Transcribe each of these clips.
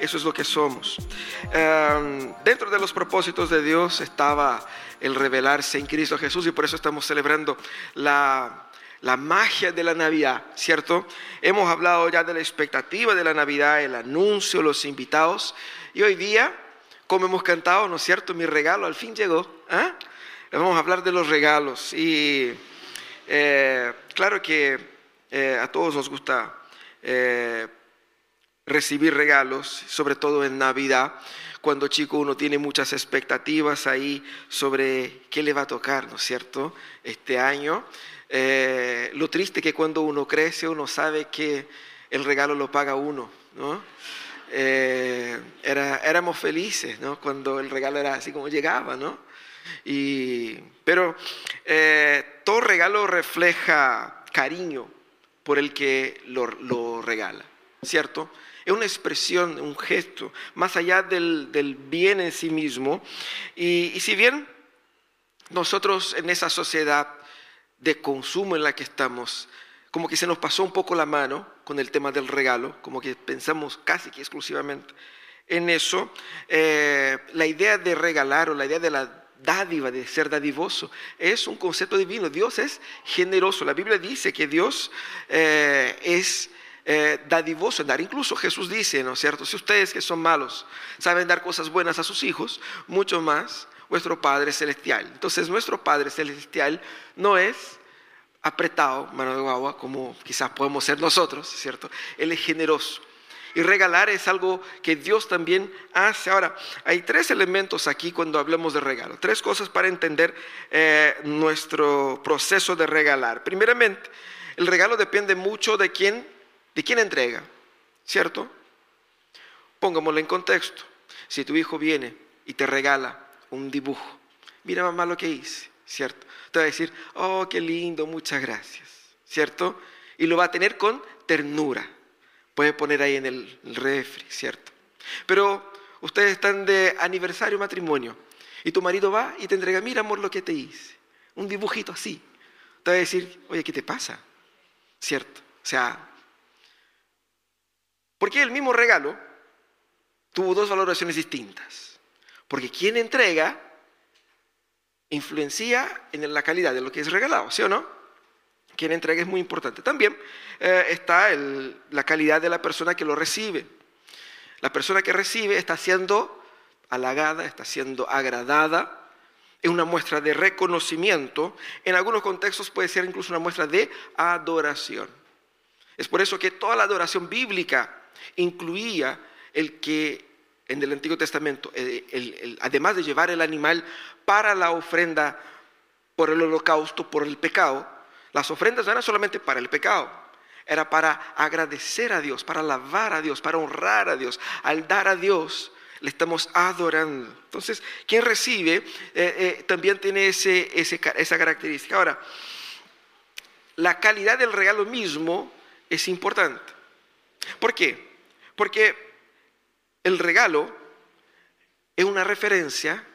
Eso es lo que somos. Em, dentro de los propósitos de Dios estaba el revelarse en Cristo Jesús y por eso estamos celebrando la, la magia de la Navidad, ¿cierto? Hemos hablado ya de la expectativa de la Navidad, el anuncio, los invitados y hoy día, como hemos cantado, ¿no es cierto? Mi regalo al fin llegó. ¿ah? Vamos a hablar de los regalos y eh, claro que eh, a todos nos gusta eh, recibir regalos, sobre todo en Navidad, cuando chico uno tiene muchas expectativas ahí sobre qué le va a tocar, ¿no es cierto?, este año. Eh, lo triste que cuando uno crece uno sabe que el regalo lo paga uno, ¿no? Eh, éramos felices, ¿no? Cuando el regalo era así como llegaba, ¿no? Y, pero eh, todo regalo refleja cariño por el que lo regala, ¿cierto? Es una expresión, un gesto, más allá del, bien en sí mismo. Y, si bien nosotros en esa sociedad de consumo en la que estamos, como que se nos pasó un poco la mano con el tema del regalo, como que pensamos casi que exclusivamente en eso, eh, la idea de regalar o la idea de la dádiva, de ser dadivoso, es un concepto divino. Dios es generoso. La Biblia dice que Dios eh, es eh, dadivoso en dar. Incluso Jesús dice, ¿no es cierto? Si ustedes que son malos saben dar cosas buenas a sus hijos, mucho más vuestro Padre Celestial. Entonces nuestro Padre Celestial no es apretado, mano de agua, como quizás podemos ser nosotros, ¿cierto? Él es generoso. Y regalar es algo que Dios también hace. Ahora, hay tres elementos aquí cuando hablamos de regalo. Tres cosas para entender eh, nuestro proceso de regalar. Primeramente, el regalo depende mucho de quién ¿De quién entrega? ¿Cierto? Pongámoslo en contexto. Si tu hijo viene y te regala un dibujo, mira mamá lo que hice, ¿cierto? Te va a decir, oh, qué lindo, muchas gracias, ¿cierto? Y lo va a tener con ternura. Puede poner ahí en el refri, ¿cierto? Pero ustedes están de aniversario matrimonio y tu marido va y te entrega, mira amor lo que te hice, un dibujito así. Te va a decir, oye, ¿qué te pasa? ¿Cierto? O sea, porque el mismo regalo tuvo dos valoraciones distintas. Porque quien entrega influencia en la calidad de lo que es regalado, ¿sí o no? Quien entrega es muy importante. También eh, está la calidad de la persona que lo recibe. La persona que recibe está siendo halagada, está siendo agradada, es una muestra de reconocimiento. En algunos contextos puede ser incluso una muestra de adoración. Es por eso que toda la adoración bíblica incluía el que en el Antiguo Testamento, eh, además de llevar el animal para la ofrenda por el holocausto, por el pecado, las ofrendas no eran solamente para el pecado, era para agradecer a Dios, para alabar a Dios, para honrar a Dios. Al dar a Dios, le estamos adorando. Entonces, quien recibe eh, eh, también tiene esa característica. Ahora, la calidad del regalo mismo es importante. ¿Por qué? Porque el regalo es una referencia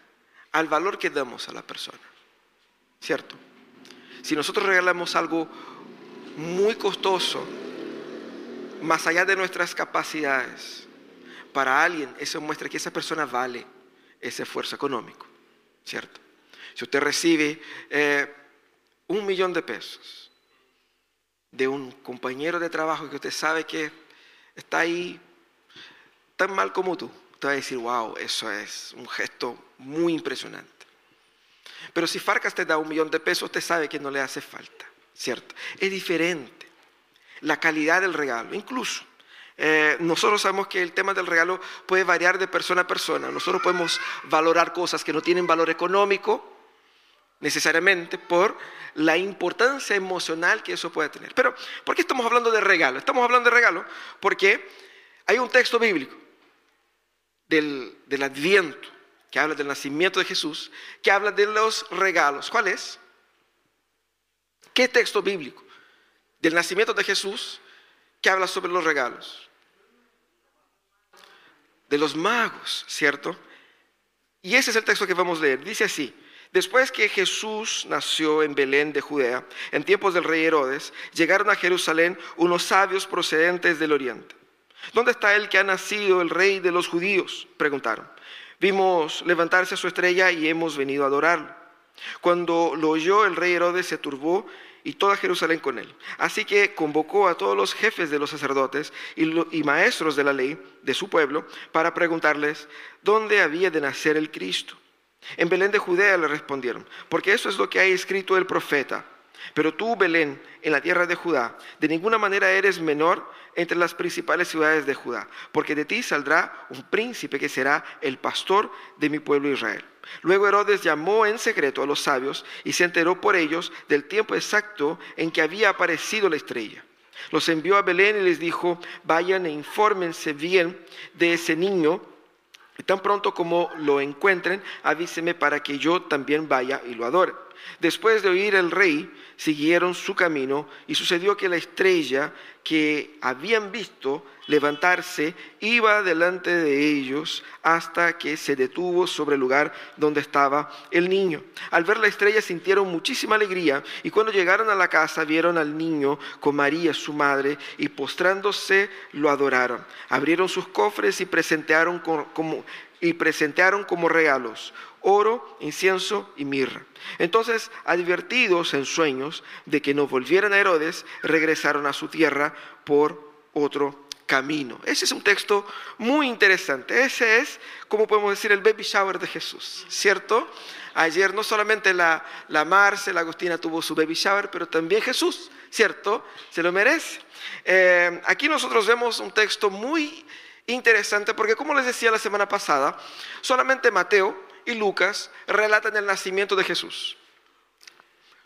al valor que damos a la persona. ¿Cierto? Si nosotros regalamos algo muy costoso, más allá de nuestras capacidades, para alguien eso muestra que esa persona vale ese esfuerzo económico. ¿Cierto? Si usted recibe eh, un millón de pesos de un compañero de trabajo que usted sabe que está ahí tan mal como tú, te va a decir, wow, eso es un gesto muy impresionante. Pero si Farcas te da un millón de pesos, usted sabe que no le hace falta, ¿cierto? Es diferente la calidad del regalo, incluso. Eh, nosotros sabemos que el tema del regalo puede variar de persona a persona. Nosotros podemos valorar cosas que no tienen valor económico necesariamente por la importancia emocional que eso puede tener. Pero, ¿por qué estamos hablando de regalo? Estamos hablando de regalo porque hay un texto bíblico del, Adviento, que habla del nacimiento de Jesús, que habla de los regalos. ¿Cuál es? ¿Qué texto bíblico? Del nacimiento de Jesús que habla sobre los regalos. De los magos, ¿cierto? Y ese es el texto que vamos a leer. Dice así, después que Jesús nació en Belén de Judea, en tiempos del rey Herodes, llegaron a Jerusalén unos sabios procedentes del oriente ¿Dónde está el que ha nacido, el rey de los judíos? Preguntaron. Vimos levantarse su estrella y hemos venido a adorarlo. Cuando lo oyó el rey Herodes se turbó y toda Jerusalén con él. Así que convocó a todos los jefes de los sacerdotes y, maestros de la ley de su pueblo para preguntarles dónde había de nacer el Cristo. En Belén de Judea le respondieron, porque eso es lo que ha escrito el profeta. Pero tú, Belén, en la tierra de Judá, de ninguna manera eres menor entre las principales ciudades de Judá, porque de ti saldrá un príncipe que será el pastor de mi pueblo Israel. Luego Herodes llamó en secreto a los sabios y se enteró por ellos del tiempo exacto en que había aparecido la estrella. Los envió a Belén y les dijo, vayan e infórmense bien de ese niño y tan pronto como lo encuentren, avíseme para que yo también vaya y lo adore. Después de oír el rey, siguieron su camino y sucedió que la estrella que habían visto levantarse iba delante de ellos hasta que se detuvo sobre el lugar donde estaba el niño. Al ver la estrella sintieron muchísima alegría y cuando llegaron a la casa vieron al niño con María su madre y postrándose lo adoraron. Abrieron sus cofres y presentaron como, y presentaron como regalos oro, incienso y mirra. Entonces, advertidos en sueños de que no volvieran a Herodes, regresaron a su tierra por otro camino. Ese es un texto muy interesante. Ese es, como podemos decir, el baby shower de Jesús, ¿cierto? Ayer no solamente la, la Marce, la Agustina tuvo su baby shower, pero también Jesús, ¿cierto? Se lo merece. Eh, aquí nosotros vemos un texto muy interesante porque, como les decía la semana pasada, solamente Mateo y Lucas relatan el nacimiento de Jesús.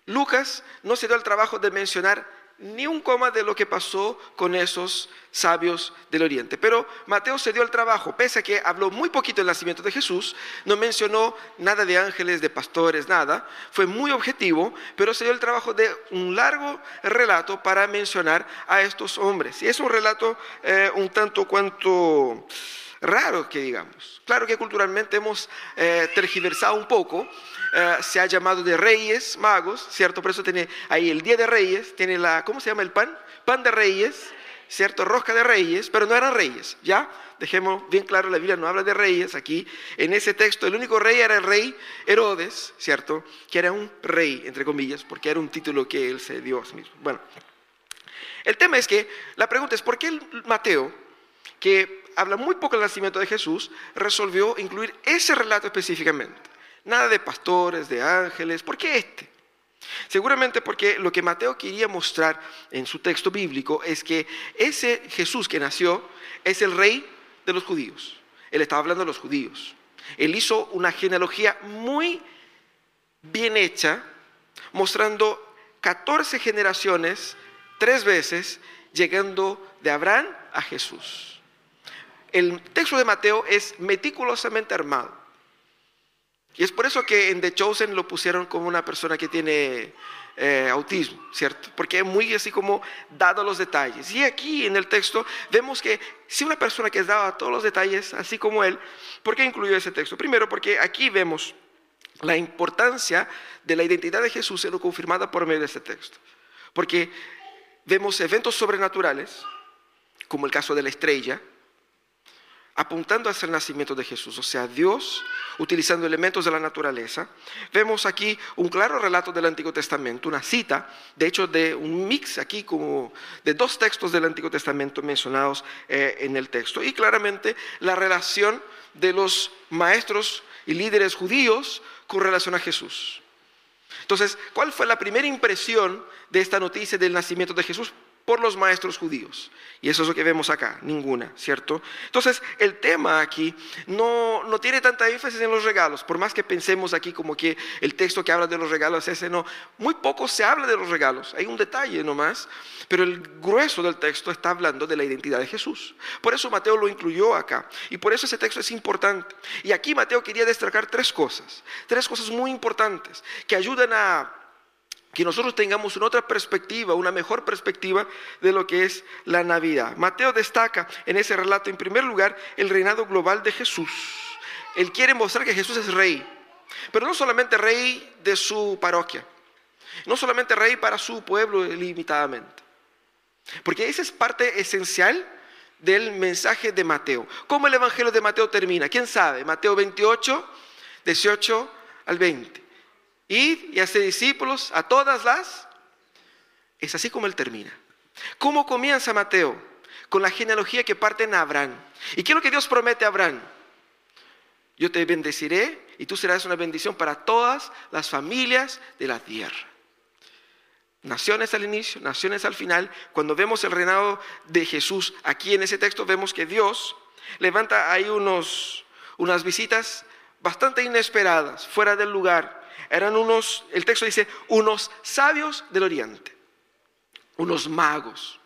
Lucas no se dio el trabajo de mencionar ni un coma de lo que pasó con esos sabios del Oriente. Pero Mateo se dio el trabajo, pese a que habló muy poquito del nacimiento de Jesús, no mencionó nada de ángeles, de pastores, nada. Fue muy objetivo, pero se dio el trabajo de un largo relato para mencionar a estos hombres. Y es un relato eh, un tanto cuanto raro que digamos. Claro que culturalmente hemos eh, tergiversado un poco, eh, se ha llamado de reyes, magos, ¿cierto? Por eso tiene ahí el Día de Reyes, tiene la, ¿cómo se llama el pan? Pan de reyes, ¿cierto? Rosca de reyes, pero no eran reyes, ¿ya? Dejemos bien claro, la Biblia no habla de reyes aquí. En ese texto el único rey era el rey Herodes, ¿cierto? Que era un rey, entre comillas, porque era un título que él se dio a sí mismo. Bueno, el tema es que la pregunta es, ¿por qué Mateo, que habla muy poco del nacimiento de Jesús, resolvió incluir ese relato específicamente. Nada de pastores, de ángeles. ¿Por qué este? Seguramente porque lo que Mateo quería mostrar en su texto bíblico es que ese Jesús que nació es el rey de los judíos. Él estaba hablando de los judíos. Él hizo una genealogía muy bien hecha, mostrando 14 generaciones, tres veces, llegando de Abraham a Jesús el texto de Mateo es meticulosamente armado. Y es por eso que en The Chosen lo pusieron como una persona que tiene eh, autismo, ¿cierto? Porque es muy así como dado los detalles. Y aquí en el texto vemos que si una persona que daba todos los detalles, así como él, ¿por qué incluyó ese texto? Primero porque aquí vemos la importancia de la identidad de Jesús siendo confirmada por medio de este texto. Porque vemos eventos sobrenaturales, como el caso de la estrella, apuntando hacia el nacimiento de Jesús, o sea, Dios utilizando elementos de la naturaleza. Vemos aquí un claro relato del Antiguo Testamento, una cita, de hecho, de un mix aquí como de dos textos del Antiguo Testamento mencionados eh, en el texto. Y claramente la relación de los maestros y líderes judíos con relación a Jesús. Entonces, ¿cuál fue la primera impresión de esta noticia del nacimiento de Jesús? Por los maestros judíos. Y eso es lo que vemos acá, ninguna, ¿cierto? Entonces, el tema aquí no, no tiene tanta énfasis en los regalos, por más que pensemos aquí como que el texto que habla de los regalos es ese, no, muy poco se habla de los regalos, hay un detalle nomás, pero el grueso del texto está hablando de la identidad de Jesús. Por eso Mateo lo incluyó acá, y por eso ese texto es importante. Y aquí Mateo quería destacar tres cosas, tres cosas muy importantes que ayudan a que nosotros tengamos una otra perspectiva, una mejor perspectiva de lo que es la Navidad. Mateo destaca en ese relato, en primer lugar, el reinado global de Jesús. Él quiere mostrar que Jesús es rey, pero no solamente rey de su parroquia, no solamente rey para su pueblo limitadamente, porque esa es parte esencial del mensaje de Mateo. ¿Cómo el Evangelio de Mateo termina? ¿Quién sabe? Mateo 28, 18 al 20. Id y hace discípulos a todas las... Es así como él termina. ¿Cómo comienza Mateo? Con la genealogía que parte en Abraham. ¿Y qué es lo que Dios promete a Abraham? Yo te bendeciré y tú serás una bendición para todas las familias de la tierra. Naciones al inicio, naciones al final. Cuando vemos el reinado de Jesús aquí en ese texto, vemos que Dios levanta ahí unos, unas visitas bastante inesperadas, fuera del lugar. Eran unos, el texto dice, unos sabios del oriente, unos magos.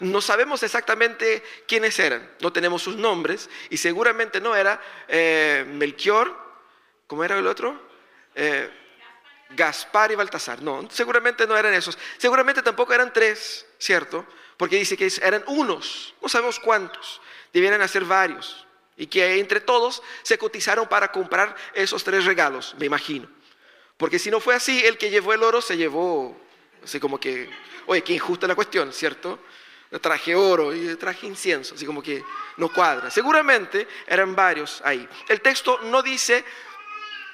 No sabemos exactamente quiénes eran, no tenemos sus nombres y seguramente no era eh, Melchior, ¿cómo era el otro? Eh, Gaspar y Baltasar. No, seguramente no eran esos. Seguramente tampoco eran tres, ¿cierto? Porque dice que eran unos, no sabemos cuántos, debieran ser varios. Y que entre todos se cotizaron para comprar esos tres regalos, me imagino. Porque si no fue así, el que llevó el oro se llevó, así como que, oye, qué injusta la cuestión, ¿cierto? traje oro y traje incienso, así como que no cuadra. Seguramente eran varios ahí. El texto no dice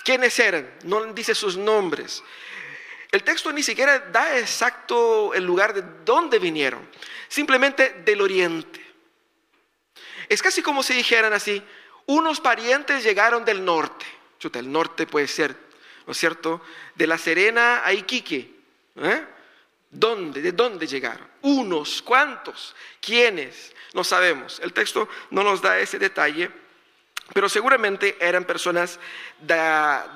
quiénes eran, no dice sus nombres. El texto ni siquiera da exacto el lugar de dónde vinieron, simplemente del oriente. Es casi como si dijeran así, unos parientes llegaron del norte. Chuta, el norte puede ser, ¿no es cierto? De La Serena a Iquique. ¿eh? ¿Dónde? ¿De dónde llegaron? Unos, ¿cuántos? ¿Quiénes? No sabemos. El texto no nos da ese detalle pero seguramente eran personas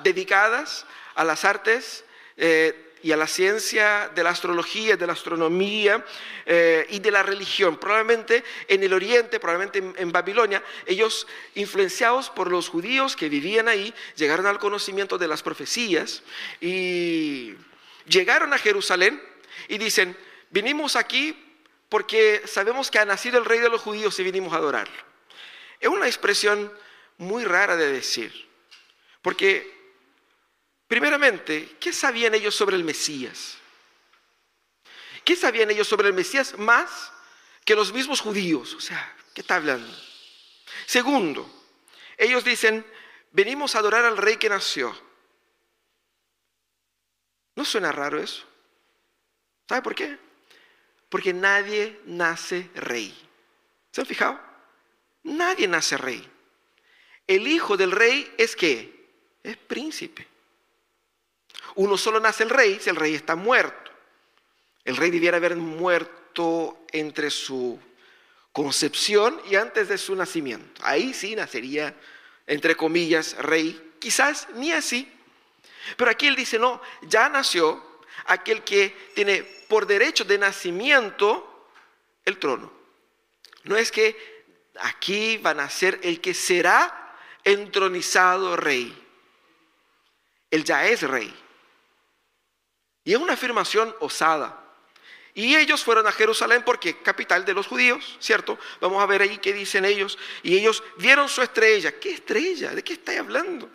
dedicadas a las artes eh, y a la ciencia de la astrología, de la astronomía eh, y de la religión. Probablemente en el Oriente, probablemente en, Babilonia, ellos, influenciados por los judíos que vivían ahí, llegaron al conocimiento de las profecías y llegaron a Jerusalén y dicen, vinimos aquí porque sabemos que ha nacido el rey de los judíos y vinimos a adorarlo. Es una expresión muy rara de decir. Porque, primeramente, ¿qué sabían ellos sobre el Mesías? ¿Qué sabían ellos sobre el Mesías más que los mismos judíos? O sea, ¿qué está hablando? Segundo, ellos dicen, venimos a adorar al rey que nació. ¿No suena raro eso? ¿Sabe por qué? Porque nadie nace rey. ¿Se han fijado? Nadie nace rey. El hijo del rey es qué? Es príncipe. Uno solo nace el rey si el rey está muerto. El rey debiera haber muerto entre su concepción y antes de su nacimiento. Ahí sí nacería, entre comillas, rey. Quizás ni así. Pero aquí él dice, no, ya nació aquel que tiene por derecho de nacimiento el trono. No es que aquí va a nacer el que será entronizado rey. Él ya es rey. Y es una afirmación osada. Y ellos fueron a Jerusalén porque capital de los judíos, ¿cierto? Vamos a ver ahí qué dicen ellos. Y ellos vieron su estrella. ¿Qué estrella? ¿De qué estáis hablando?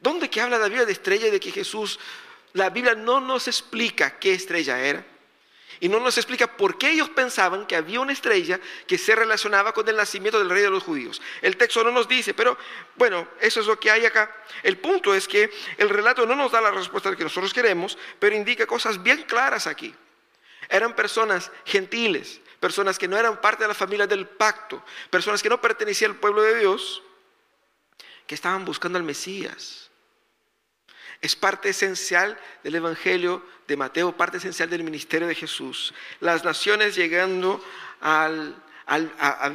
¿Dónde que habla la Biblia de estrella y de que Jesús, la Biblia no nos explica qué estrella era? Y no nos explica por qué ellos pensaban que había una estrella que se relacionaba con el nacimiento del rey de los judíos. El texto no nos dice, pero bueno, eso es lo que hay acá. El punto es que el relato no nos da la respuesta que nosotros queremos, pero indica cosas bien claras aquí. Eran personas gentiles, personas que no eran parte de la familia del pacto, personas que no pertenecían al pueblo de Dios, que estaban buscando al Mesías es parte esencial del Evangelio de Mateo, parte esencial del ministerio de Jesús. Las naciones llegando a,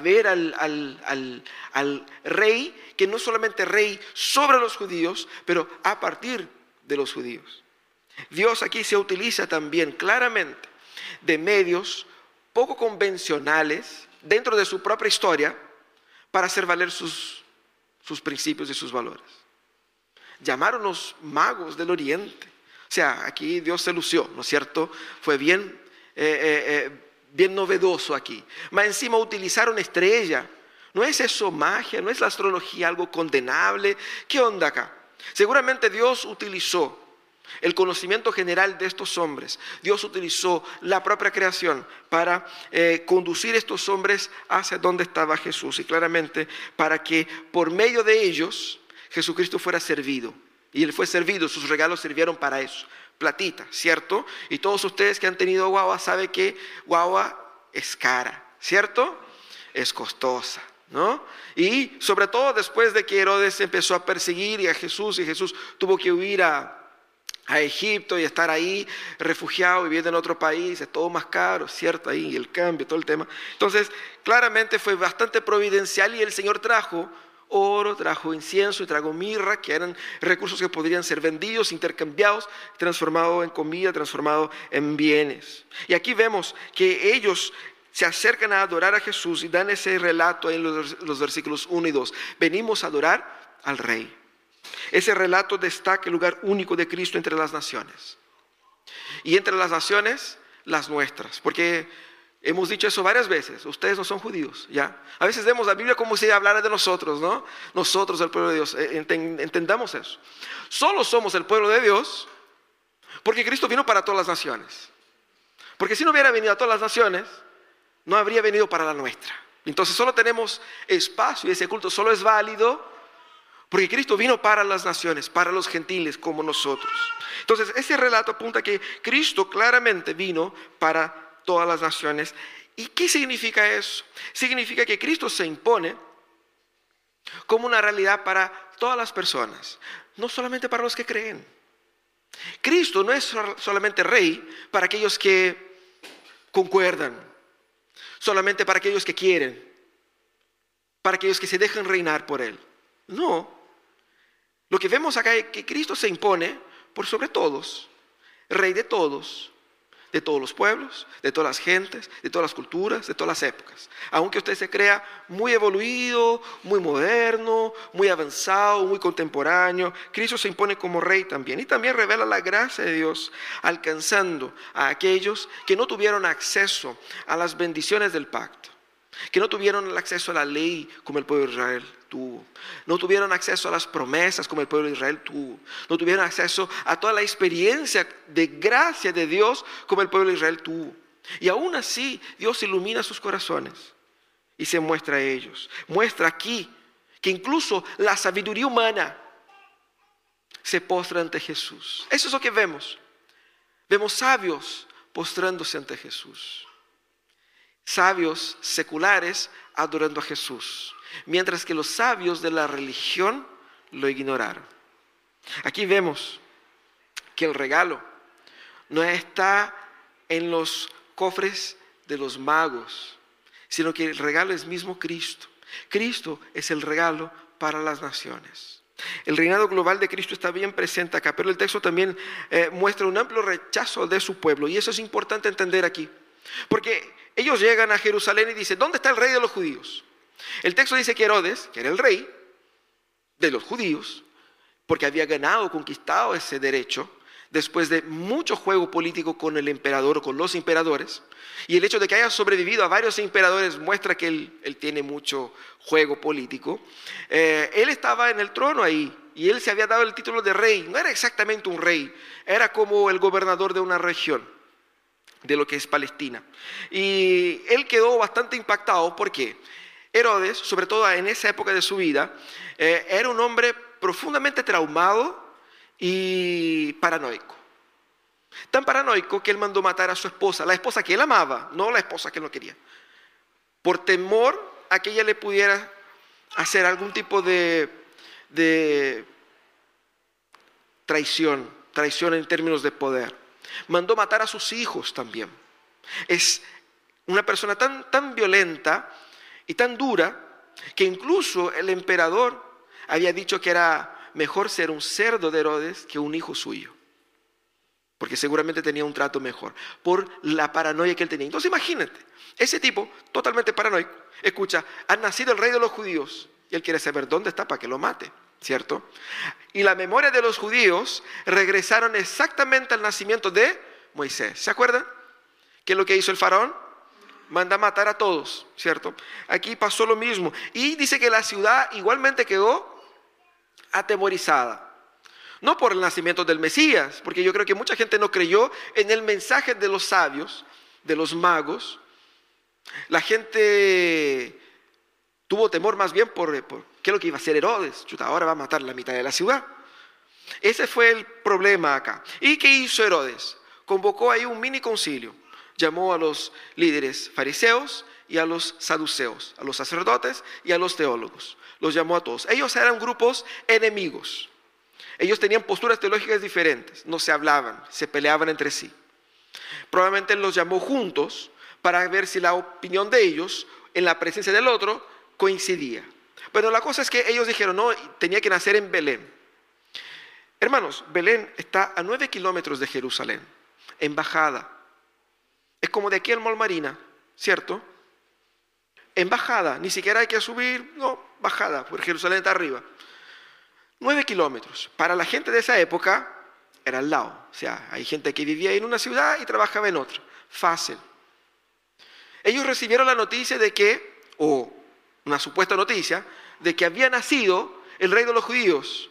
ver al, al rey, que no solamente rey sobre los judíos, pero a partir de los judíos. Dios aquí se utiliza también claramente de medios poco convencionales dentro de su propia historia para hacer valer sus, sus principios y sus valores llamaron los magos del oriente. O sea, aquí Dios se lució, ¿no es cierto? Fue bien, eh, eh, eh, bien novedoso aquí. Más encima utilizaron estrella. ¿No es eso magia? ¿No es la astrología algo condenable? ¿Qué onda acá? Seguramente Dios utilizó el conocimiento general de estos hombres. Dios utilizó la propia creación para eh, conducir estos hombres hacia donde estaba Jesús y claramente para que por medio de ellos Jesucristo fuera servido. Y él fue servido, sus regalos sirvieron para eso. Platita, ¿cierto? Y todos ustedes que han tenido guagua saben que guagua es cara, ¿cierto? Es costosa. ¿No? Y sobre todo después de que Herodes empezó a perseguir a Jesús y Jesús tuvo que huir a, a Egipto y estar ahí refugiado, viviendo en otro país, es todo más caro, ¿cierto? Ahí el cambio, todo el tema. Entonces, claramente fue bastante providencial y el Señor trajo oro, trajo incienso y trajo mirra, que eran recursos que podrían ser vendidos, intercambiados, transformados en comida, transformados en bienes. Y aquí vemos que ellos se acercan a adorar a Jesús y dan ese relato en los, los versículos 1 y 2. Venimos a adorar al Rey. Ese relato destaca el lugar único de Cristo entre las naciones. Y entre las naciones, las nuestras. Porque hemos dicho eso varias veces. Ustedes no son judíos, ¿ya? A veces vemos la Biblia como si hablara de nosotros, ¿no? Nosotros, el pueblo de Dios. Eh, entendamos eso. Solo somos el pueblo de Dios porque Cristo vino para todas las naciones. Porque si no hubiera venido a todas las naciones, no habría venido para la nuestra. Entonces solo tenemos espacio y ese culto solo es válido porque Cristo vino para las naciones, para los gentiles como nosotros. Entonces, ese relato apunta que Cristo claramente vino para todas las naciones. ¿Y qué significa eso? Significa que Cristo se impone como una realidad para todas las personas, no solamente para los que creen. Cristo no es solamente rey para aquellos que concuerdan, solamente para aquellos que quieren, para aquellos que se dejan reinar por Él. No, lo que vemos acá es que Cristo se impone por sobre todos, rey de todos, de todos los pueblos, de todas las gentes, de todas las culturas, de todas las épocas. Aunque usted se crea muy evoluido, muy moderno, muy avanzado, muy contemporáneo, Cristo se impone como rey también. Y también revela la gracia de Dios, alcanzando a aquellos que no tuvieron acceso a las bendiciones del pacto, que no tuvieron el acceso a la ley como el pueblo de Israel tuvo. No tuvieron acceso a las promesas como el pueblo de Israel tuvo. No tuvieron acceso a toda la experiencia de gracia de Dios como el pueblo de Israel tuvo. Y aún así Dios ilumina sus corazones y se muestra a ellos. Muestra aquí que incluso la sabiduría humana se postra ante Jesús. Eso es lo que vemos. Vemos sabios postrándose ante Jesús. Sabios seculares adorando a Jesús mientras que los sabios de la religión lo ignoraron. Aquí vemos que el regalo no está en los cofres de los magos, sino que el regalo es mismo Cristo. Cristo es el regalo para las naciones. El reinado global de Cristo está bien presente acá, pero el texto también eh, muestra un amplio rechazo de su pueblo, y eso es importante entender aquí, porque ellos llegan a Jerusalén y dicen, ¿dónde está el rey de los judíos? El texto dice que Herodes, que era el rey de los judíos, porque había ganado, conquistado ese derecho, después de mucho juego político con el emperador o con los emperadores, y el hecho de que haya sobrevivido a varios emperadores muestra que él, tiene mucho juego político, eh, él estaba en el trono ahí, y él se había dado el título de rey, no era exactamente un rey, era como el gobernador de una región de lo que es Palestina. Y él quedó bastante impactado, ¿por qué? Herodes, sobre todo en esa época de su vida, eh, era un hombre profundamente traumado y paranoico. Tan paranoico que él mandó matar a su esposa, la esposa que él amaba, no la esposa que él no quería, por temor a que ella le pudiera hacer algún tipo de, de traición, traición en términos de poder. Mandó matar a sus hijos también. Es una persona tan, tan violenta y tan dura que incluso el emperador había dicho que era mejor ser un cerdo de Herodes que un hijo suyo. Porque seguramente tenía un trato mejor por la paranoia que él tenía. Entonces imagínate, ese tipo totalmente paranoico, escucha, ha nacido el rey de los judíos y él quiere saber dónde está para que lo mate, ¿cierto? Y la memoria de los judíos regresaron exactamente al nacimiento de Moisés. ¿Se acuerdan? ¿Qué es lo que hizo el faraón? manda matar a todos, ¿cierto? Aquí pasó lo mismo. Y dice que la ciudad igualmente quedó atemorizada. No por el nacimiento del Mesías, porque yo creo que mucha gente no creyó en el mensaje de los sabios, de los magos. La gente tuvo temor más bien por, qué es lo que iba a hacer Herodes. Chuta, ahora va a matar la mitad de la ciudad. Ese fue el problema acá. ¿Y qué hizo Herodes? Convocó ahí un mini concilio. Llamó a los líderes fariseos y a los saduceos, a los sacerdotes y a los teólogos. Los llamó a todos. Ellos eran grupos enemigos. Ellos tenían posturas teológicas diferentes, no se hablaban, se peleaban entre sí. Probablemente los llamó juntos para ver si la opinión de ellos en la presencia del otro coincidía. Pero la cosa es que ellos dijeron, no, tenía que nacer en Belén. Hermanos, Belén está a nueve kilómetros de Jerusalén, en bajada. Es como de aquí al Mall Marina, ¿cierto? En bajada, ni siquiera hay que subir, no, bajada, porque Jerusalén está arriba. Nueve kilómetros. Para la gente de esa época era al lado. O sea, hay gente que vivía en una ciudad y trabajaba en otra. Fácil. Ellos recibieron la noticia de que, o una supuesta noticia, de que había nacido el rey de los judíos.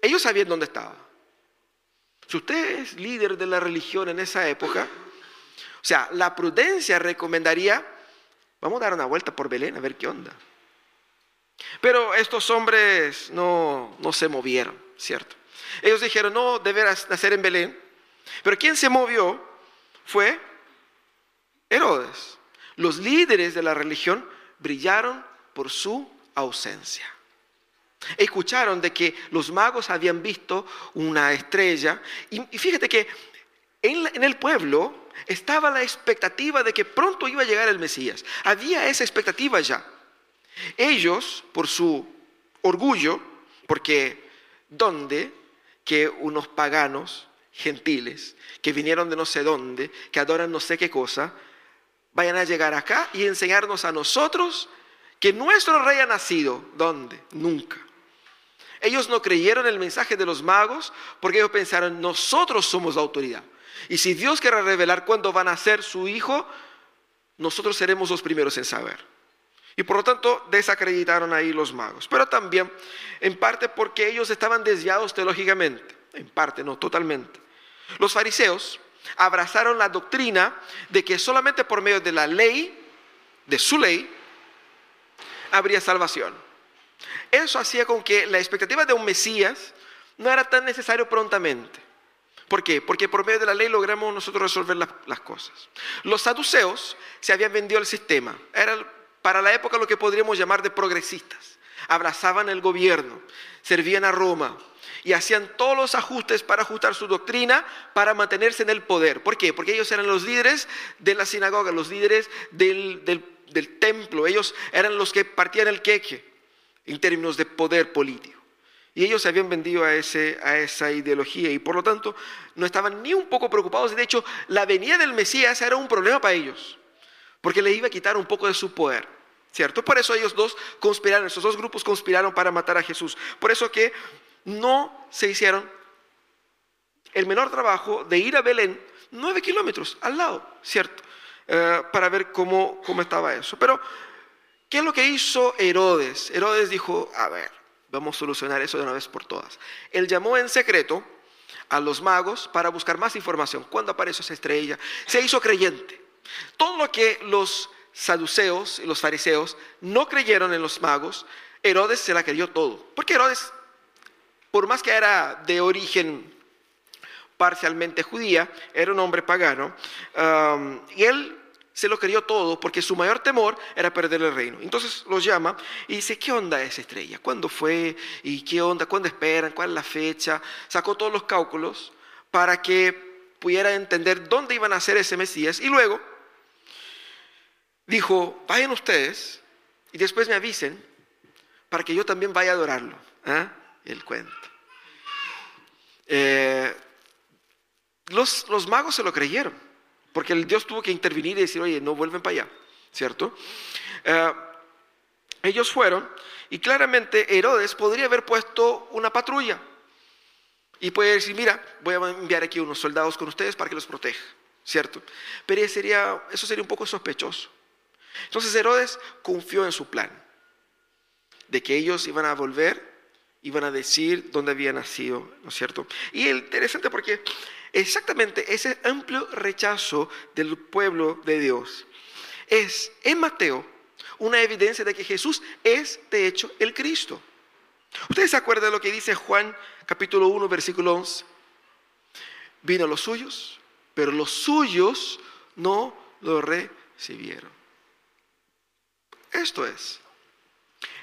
Ellos sabían dónde estaba. Si usted es líder de la religión en esa época, o sea, la prudencia recomendaría, vamos a dar una vuelta por Belén a ver qué onda. Pero estos hombres no, no se movieron, ¿cierto? Ellos dijeron, no, deberás nacer en Belén. Pero quien se movió fue Herodes. Los líderes de la religión brillaron por su ausencia. Escucharon de que los magos habían visto una estrella y, fíjate que en, el pueblo estaba la expectativa de que pronto iba a llegar el Mesías. Había esa expectativa ya. Ellos, por su orgullo, porque ¿dónde que unos paganos gentiles que vinieron de no sé dónde, que adoran no sé qué cosa, vayan a llegar acá y enseñarnos a nosotros que nuestro rey ha nacido? ¿Dónde? Nunca. Ellos no creyeron el mensaje de los magos porque ellos pensaron, nosotros somos la autoridad. Y si Dios quiere revelar cuándo van a ser su hijo, nosotros seremos los primeros en saber. Y por lo tanto desacreditaron ahí los magos. Pero también en parte porque ellos estaban desviados teológicamente. En parte, no totalmente. Los fariseos abrazaron la doctrina de que solamente por medio de la ley, de su ley, habría salvación. Eso hacía con que la expectativa de un Mesías no era tan necesario prontamente. ¿Por qué? Porque por medio de la ley logramos nosotros resolver las, cosas. Los saduceos se habían vendido al sistema. Era para la época lo que podríamos llamar de progresistas. Abrazaban el gobierno, servían a Roma y hacían todos los ajustes para ajustar su doctrina para mantenerse en el poder. ¿Por qué? Porque ellos eran los líderes de la sinagoga, los líderes del, del templo. Ellos eran los que partían el queque en términos de poder político. Y ellos se habían vendido a, ese, a esa ideología y por lo tanto no estaban ni un poco preocupados. De hecho, la venida del Mesías era un problema para ellos, porque le iba a quitar un poco de su poder. ¿Cierto? Por eso ellos dos conspiraron, esos dos grupos conspiraron para matar a Jesús. Por eso que no se hicieron el menor trabajo de ir a Belén, nueve kilómetros al lado, ¿cierto? Eh, para ver cómo, cómo estaba eso. Pero ¿Qué es lo que hizo Herodes? Herodes dijo, a ver, vamos a solucionar eso de una vez por todas. Él llamó en secreto a los magos para buscar más información. ¿Cuándo apareció esa estrella? Se hizo creyente. Todo lo que los saduceos y los fariseos no creyeron en los magos, Herodes se la creyó todo. Porque Herodes, por más que era de origen parcialmente judía, era un hombre pagano, um, y él se lo creyó todo porque su mayor temor era perder el reino. Entonces los llama y dice, ¿qué onda esa estrella? ¿Cuándo fue? ¿Y qué onda? ¿Cuándo esperan? ¿Cuál es la fecha? Sacó todos los cálculos para que pudiera entender dónde iban a ser ese Mesías. Y luego dijo, vayan ustedes y después me avisen para que yo también vaya a adorarlo. ¿Ah? El cuento. Eh, los, los magos se lo creyeron. Porque el Dios tuvo que intervenir y decir, oye, no vuelven para allá, ¿cierto? Eh, ellos fueron y claramente Herodes podría haber puesto una patrulla y puede decir, mira, voy a enviar aquí unos soldados con ustedes para que los proteja, ¿cierto? Pero sería, eso sería un poco sospechoso. Entonces Herodes confió en su plan de que ellos iban a volver iban a decir dónde había nacido, ¿no es cierto? Y es interesante porque exactamente ese amplio rechazo del pueblo de Dios es en Mateo una evidencia de que Jesús es de hecho el Cristo. ¿Ustedes se acuerdan de lo que dice Juan capítulo 1 versículo 11? Vino a los suyos, pero los suyos no lo recibieron. Esto es.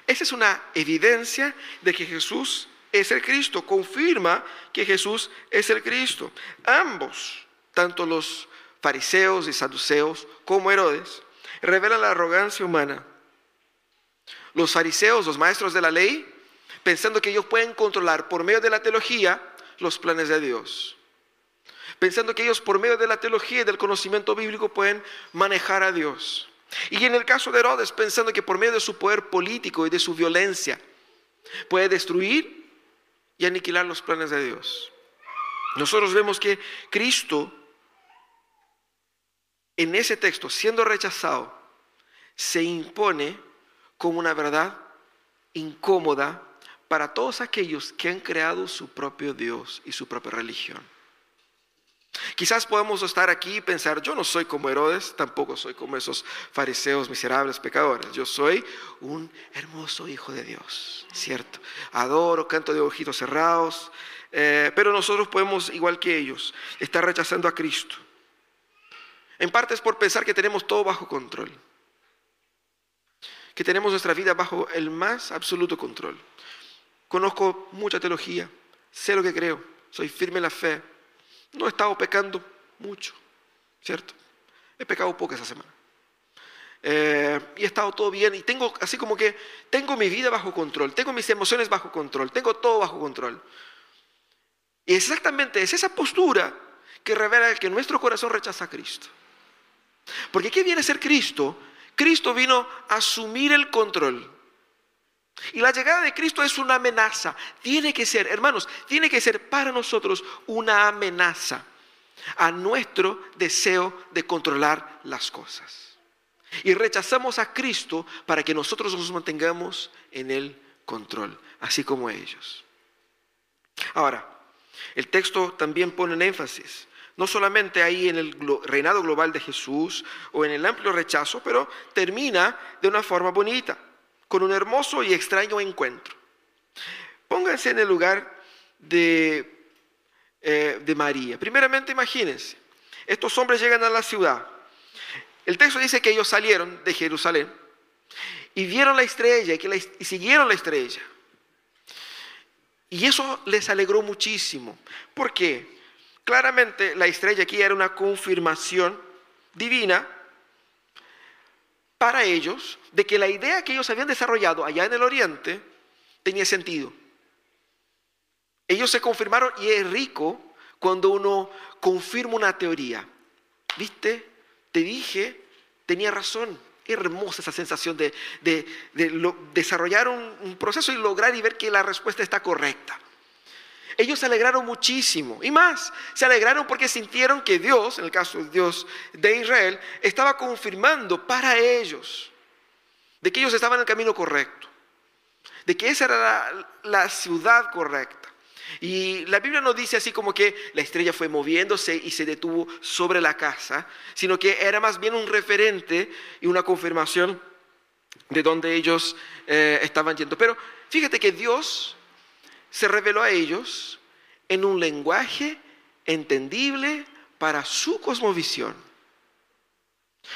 Esa es una evidencia de que Jesús es el Cristo, confirma que Jesús es el Cristo. Ambos, tanto los fariseos y saduceos como Herodes, revelan la arrogancia humana. Los fariseos, los maestros de la ley, pensando que ellos pueden controlar por medio de la teología los planes de Dios. Pensando que ellos por medio de la teología y del conocimiento bíblico pueden manejar a Dios. Y en el caso de Herodes, pensando que por medio de su poder político y de su violencia puede destruir y aniquilar los planes de Dios. Nosotros vemos que Cristo, en ese texto, siendo rechazado, se impone como una verdad incómoda para todos aquellos que han creado su propio Dios y su propia religión. Quizás podamos estar aquí y pensar, yo no soy como Herodes, tampoco soy como esos fariseos miserables pecadores, yo soy un hermoso hijo de Dios, ¿cierto? Adoro, canto de ojitos cerrados, eh, pero nosotros podemos, igual que ellos, estar rechazando a Cristo. En parte es por pensar que tenemos todo bajo control, que tenemos nuestra vida bajo el más absoluto control. Conozco mucha teología, sé lo que creo, soy firme en la fe, no he estado pecando mucho, ¿cierto? He pecado poco esa semana. Eh, y he estado todo bien y tengo así como que tengo mi vida bajo control, tengo mis emociones bajo control, tengo todo bajo control. Y exactamente es esa postura que revela que nuestro corazón rechaza a Cristo. Porque ¿qué viene a ser Cristo? Cristo vino a asumir el control. Y la llegada de Cristo es una amenaza. Tiene que ser, hermanos, tiene que ser para nosotros una amenaza a nuestro deseo de controlar las cosas. Y rechazamos a Cristo para que nosotros nos mantengamos en el control, así como ellos. Ahora, el texto también pone en énfasis, no solamente ahí en el reinado global de Jesús o en el amplio rechazo, pero termina de una forma bonita con un hermoso y extraño encuentro. Pónganse en el lugar de, eh, de María. Primeramente imagínense, estos hombres llegan a la ciudad. El texto dice que ellos salieron de Jerusalén y vieron la estrella y, que y siguieron la estrella. Y eso les alegró muchísimo. ¿Por qué? Claramente la estrella aquí era una confirmación divina para ellos de que la idea que ellos habían desarrollado allá en el oriente tenía sentido. Ellos se confirmaron y es rico cuando uno confirma una teoría. ¿Viste? Te dije, tenía razón. Hermosa esa sensación de, desarrollar un proceso y lograr y ver que la respuesta está correcta. Ellos se alegraron muchísimo. Y más, se alegraron porque sintieron que Dios, en el caso de Dios de Israel, estaba confirmando para ellos de que ellos estaban en el camino correcto, de que esa era la, ciudad correcta. Y la Biblia no dice así como que la estrella fue moviéndose y se detuvo sobre la casa, sino que era más bien un referente y una confirmación de donde ellos eh, estaban yendo. Pero fíjate que Dios se reveló a ellos en un lenguaje entendible para su cosmovisión.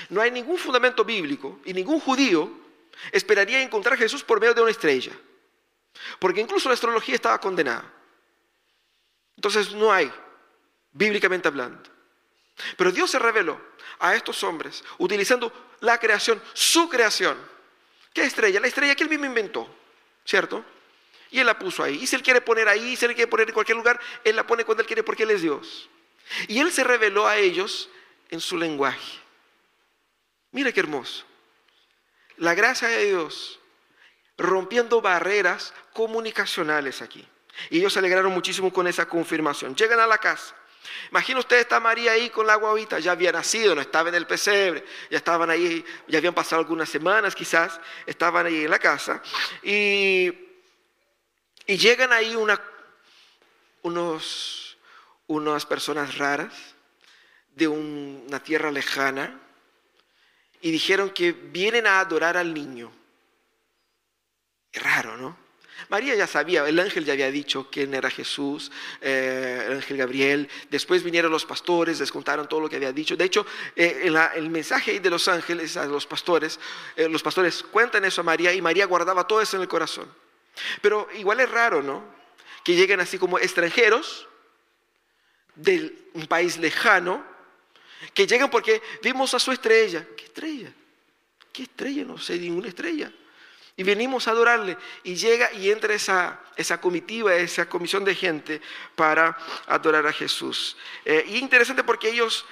No hay ningún fundamento bíblico y ningún judío esperaría encontrar a Jesús por medio de una estrella, porque incluso la astrología estaba condenada. Entonces no hay, bíblicamente hablando. Pero Dios se reveló a estos hombres utilizando la creación, su creación. ¿Qué estrella? La estrella que él mismo inventó, ¿cierto? Y Él la puso ahí. Y si Él quiere poner ahí, si Él quiere poner en cualquier lugar, Él la pone cuando Él quiere porque Él es Dios. Y Él se reveló a ellos en su lenguaje. Mira qué hermoso. La gracia de Dios rompiendo barreras comunicacionales aquí. Y ellos se alegraron muchísimo con esa confirmación. Llegan a la casa. Imagina usted, está María ahí con la guavita, ya había nacido, no estaba en el pesebre, ya estaban ahí, ya habían pasado algunas semanas quizás, estaban ahí en la casa. Y Y llegan ahí unas personas raras de una tierra lejana y dijeron que vienen a adorar al niño. Raro, ¿no? María ya sabía, el ángel ya había dicho quién era Jesús, eh, el ángel Gabriel. Después vinieron los pastores, les contaron todo lo que había dicho. De hecho, eh, el mensaje de los ángeles a los pastores, eh, los pastores cuentan eso a María y María guardaba todo eso en el corazón. Pero igual es raro, ¿no? Que lleguen así como extranjeros de un país lejano, que llegan porque vimos a su estrella. ¿Qué estrella? ¿Qué estrella? No sé ninguna estrella. Y venimos a adorarle. Y llega y entra esa, esa comitiva, esa comisión de gente para adorar a Jesús. Eh, y interesante porque ellos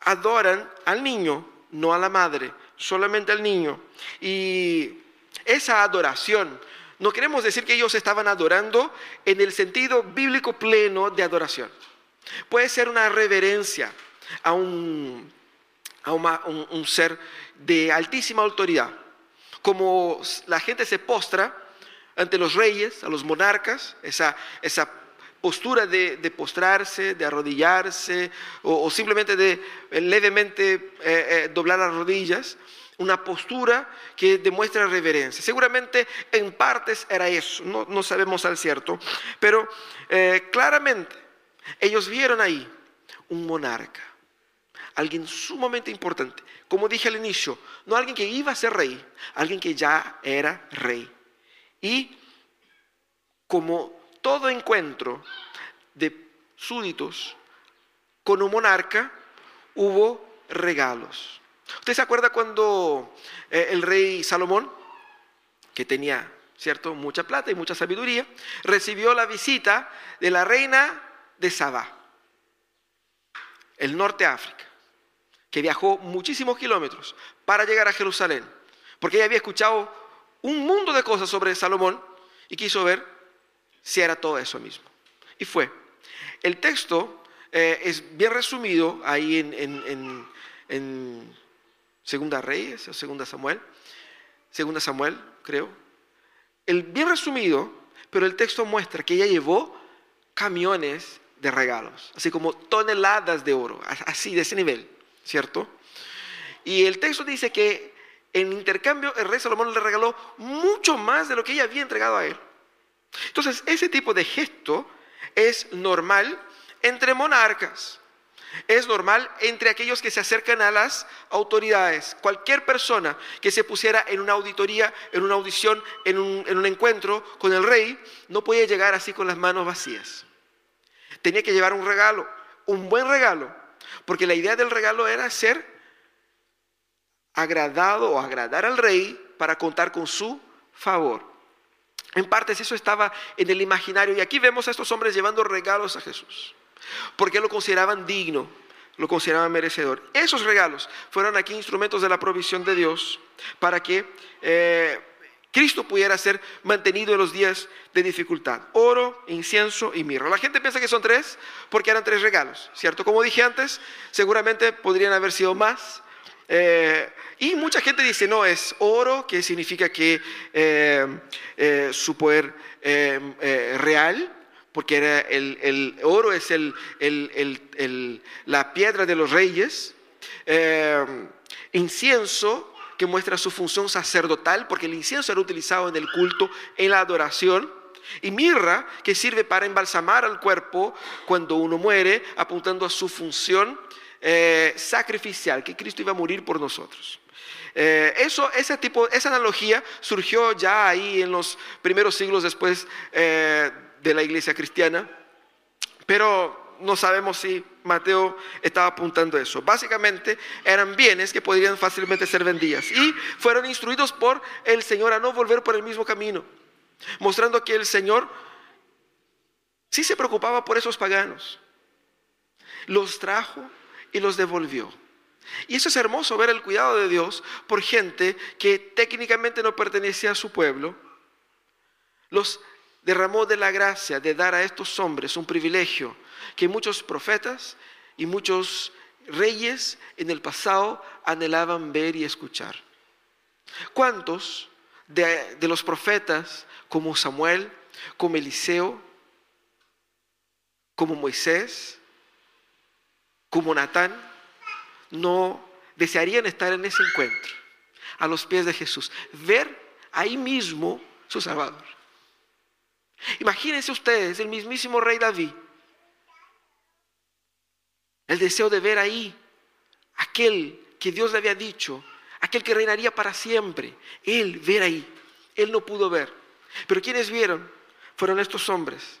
adoran al niño, no a la madre, solamente al niño. Y esa adoración, no queremos decir que ellos estaban adorando en el sentido bíblico pleno de adoración. Puede ser una reverencia a un, a un ser de altísima autoridad como la gente se postra ante los reyes, a los monarcas, esa, esa postura de, postrarse, de arrodillarse o, simplemente de eh, levemente eh, eh, doblar las rodillas, una postura que demuestra reverencia. Seguramente en partes era eso, no, sabemos al cierto, pero claramente ellos vieron ahí un monarca, alguien sumamente importante, como dije al inicio, no alguien que iba a ser rey, alguien que ya era rey. Y como todo encuentro de súditos con un monarca, hubo regalos. ¿Usted se acuerda cuando eh, el rey Salomón, que tenía, ¿cierto?, mucha plata y mucha sabiduría, recibió la visita de la reina de Sabá, el norte de África que viajó muchísimos kilómetros para llegar a Jerusalén, porque ella había escuchado un mundo de cosas sobre Salomón y quiso ver si era todo eso mismo. Y fue. El texto eh, es bien resumido ahí en, en, Segunda Reyes o Segunda Samuel, Segunda Samuel, creo. El bien resumido, pero el texto muestra que ella llevó camiones de regalos, así como toneladas de oro, así de ese nivel. ¿cierto? Y el texto dice que en intercambio el rey Salomón le regaló mucho más de lo que ella había entregado a él. Entonces, ese tipo de gesto es normal entre monarcas. Es normal entre aquellos que se acercan a las autoridades. Cualquier persona que se pusiera en una auditoría, en una audición, en un, en un encuentro con el rey, no podía llegar así con las manos vacías. Tenía que llevar un regalo, un buen regalo, porque la idea del regalo era ser agradado o agradar al rey para contar con su favor. En partes eso estaba en el imaginario y aquí vemos a estos hombres llevando regalos a Jesús, porque lo consideraban digno, lo consideraban merecedor. Esos regalos fueron aquí instrumentos de la provisión de Dios para que eh, Cristo pudiera ser mantenido en los días de dificultad. Oro, incienso y mirra. La gente piensa que son tres porque eran tres regalos, ¿cierto? Como dije antes, seguramente podrían haber sido más. Eh, y mucha gente dice, no, es oro, que significa que eh, su poder real, porque era el, oro es la piedra de los reyes. incienso que muestra su función sacerdotal, porque el incienso era utilizado en el culto, en la adoración, y mirra, que sirve para embalsamar al cuerpo cuando uno muere, apuntando a su función eh, sacrificial, que Cristo iba a morir por nosotros. Eh, eso, ese tipo, esa analogía surgió ya ahí en los primeros siglos después eh, de la iglesia cristiana, pero no sabemos si Mateo estaba apuntando eso. Básicamente eran bienes que podrían fácilmente ser vendidas y fueron instruidos por el Señor a no volver por el mismo camino, mostrando que el Señor sí se preocupaba por esos paganos. Los trajo y los devolvió. Y eso es hermoso ver el cuidado de Dios por gente que técnicamente no pertenecía a su pueblo. Los derramó de la gracia de dar a estos hombres un privilegio que muchos profetas y muchos reyes en el pasado anhelaban ver y escuchar. ¿Cuántos de, los profetas como Samuel, como Eliseo, como Moisés, como Natán, no desearían estar en ese encuentro, a los pies de Jesús, ver ahí mismo su Salvador. Imagínense ustedes, el mismísimo rey David, el deseo de ver ahí aquel que Dios le había dicho, aquel que reinaría para siempre, él ver ahí, él no pudo ver. Pero quienes vieron fueron estos hombres,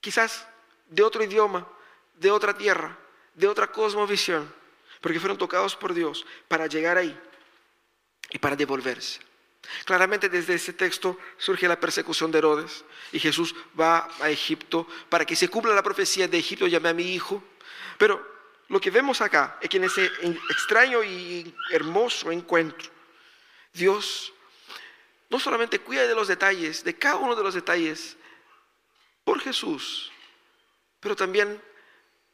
quizás de otro idioma, de otra tierra, de otra cosmovisión, porque fueron tocados por Dios para llegar ahí y para devolverse. Claramente desde ese texto surge la persecución de Herodes y Jesús va a Egipto para que se cumpla la profecía de Egipto, llame a mi hijo. Pero lo que vemos acá es que en ese extraño y hermoso encuentro, Dios no solamente cuida de los detalles, de cada uno de los detalles, por Jesús, pero también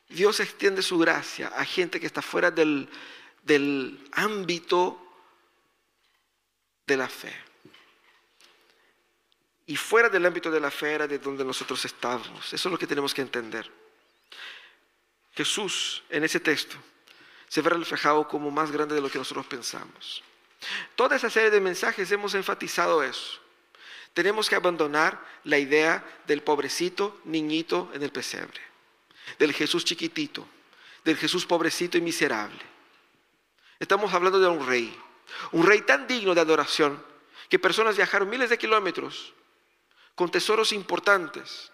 Dios extiende su gracia a gente que está fuera del, del ámbito de la fe. Y fuera del ámbito de la fe era de donde nosotros estábamos. Eso es lo que tenemos que entender. Jesús en ese texto se ve reflejado como más grande de lo que nosotros pensamos. Toda esa serie de mensajes hemos enfatizado eso. Tenemos que abandonar la idea del pobrecito niñito en el pesebre, del Jesús chiquitito, del Jesús pobrecito y miserable. Estamos hablando de un rey, un rey tan digno de adoración que personas viajaron miles de kilómetros con tesoros importantes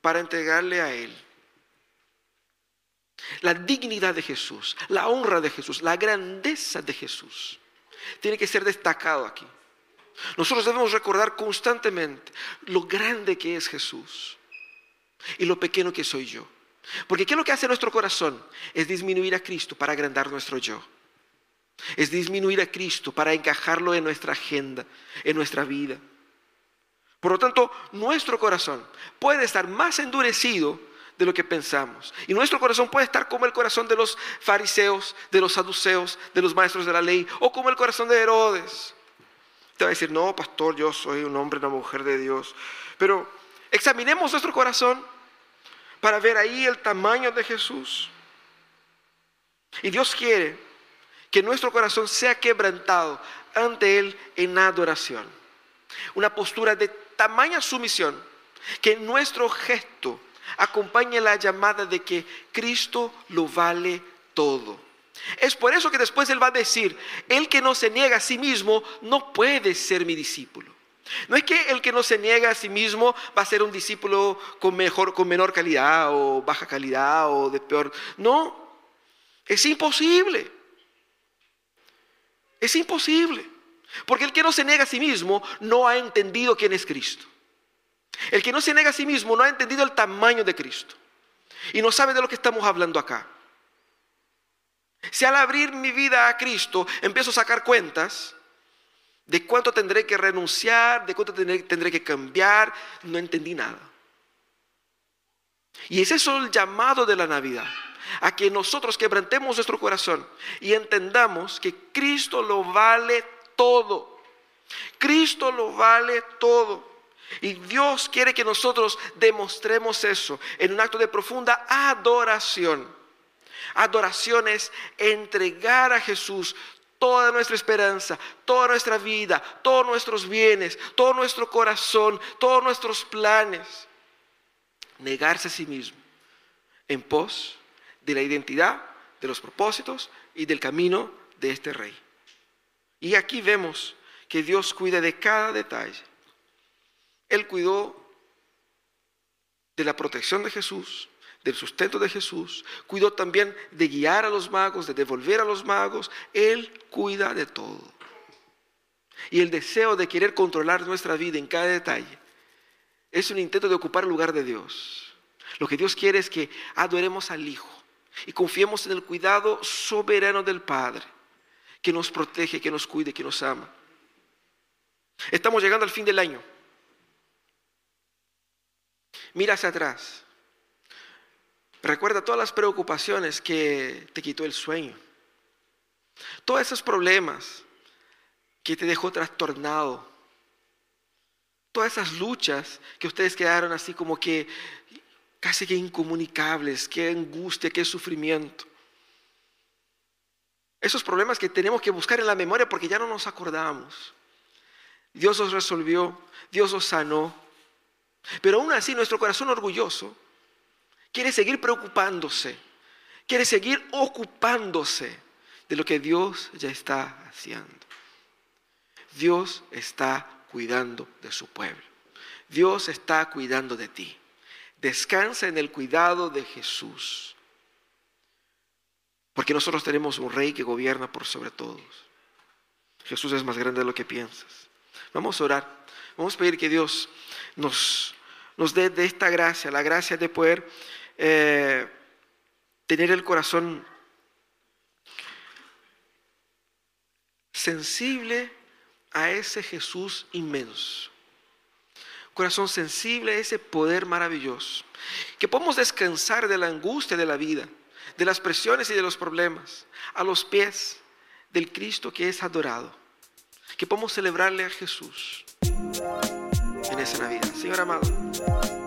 para entregarle a Él. La dignidad de Jesús, la honra de Jesús, la grandeza de Jesús tiene que ser destacado aquí. Nosotros debemos recordar constantemente lo grande que es Jesús y lo pequeño que soy yo. Porque ¿qué es lo que hace nuestro corazón? Es disminuir a Cristo para agrandar nuestro yo. Es disminuir a Cristo para encajarlo en nuestra agenda, en nuestra vida. Por lo tanto, nuestro corazón puede estar más endurecido de lo que pensamos. Y nuestro corazón puede estar como el corazón de los fariseos, de los saduceos, de los maestros de la ley, o como el corazón de Herodes. Te va a decir, no, pastor, yo soy un hombre, una mujer de Dios. Pero examinemos nuestro corazón para ver ahí el tamaño de Jesús. Y Dios quiere que nuestro corazón sea quebrantado ante Él en adoración. Una postura de tamaña sumisión que nuestro gesto acompañe la llamada de que Cristo lo vale todo. Es por eso que después Él va a decir, el que no se niega a sí mismo no puede ser mi discípulo. No es que el que no se niega a sí mismo va a ser un discípulo con, mejor, con menor calidad o baja calidad o de peor. No, es imposible. Es imposible. Porque el que no se niega a sí mismo no ha entendido quién es Cristo. El que no se niega a sí mismo no ha entendido el tamaño de Cristo. Y no sabe de lo que estamos hablando acá. Si al abrir mi vida a Cristo empiezo a sacar cuentas de cuánto tendré que renunciar, de cuánto tendré, que cambiar, no entendí nada. Y ese es el llamado de la Navidad, a que nosotros quebrantemos nuestro corazón y entendamos que Cristo lo vale todo. Cristo lo vale todo. Y Dios quiere que nosotros demostremos eso en un acto de profunda adoración. Adoración es entregar a Jesús toda nuestra esperanza, toda nuestra vida, todos nuestros bienes, todo nuestro corazón, todos nuestros planes. Negarse a sí mismo en pos de la identidad, de los propósitos y del camino de este rey. Y aquí vemos que Dios cuida de cada detalle. Él cuidó de la protección de Jesús, del sustento de Jesús, cuidó también de guiar a los magos, de devolver a los magos. Él cuida de todo. Y el deseo de querer controlar nuestra vida en cada detalle es un intento de ocupar el lugar de Dios. Lo que Dios quiere es que adoremos al Hijo y confiemos en el cuidado soberano del Padre, que nos protege, que nos cuide, que nos ama. Estamos llegando al fin del año. Mira hacia atrás. Recuerda todas las preocupaciones que te quitó el sueño. Todos esos problemas que te dejó trastornado. todas esas luchas que ustedes quedaron así como que casi que incomunicables, qué angustia, qué sufrimiento. Esos problemas que tenemos que buscar en la memoria porque ya no nos acordamos. Dios los resolvió, Dios los sanó. Pero aún así nuestro corazón orgulloso quiere seguir preocupándose, quiere seguir ocupándose de lo que Dios ya está haciendo. Dios está cuidando de su pueblo. Dios está cuidando de ti. Descansa en el cuidado de Jesús. Porque nosotros tenemos un rey que gobierna por sobre todos. Jesús es más grande de lo que piensas. Vamos a orar. Vamos a pedir que Dios nos, dé de esta gracia, la gracia de poder eh, tener el corazón sensible a ese Jesús inmenso. Corazón sensible a ese poder maravilloso. Que podamos descansar de la angustia de la vida, de las presiones y de los problemas, a los pies del Cristo que es adorado. Que podamos celebrarle a Jesús en esa Navidad. Señor amado.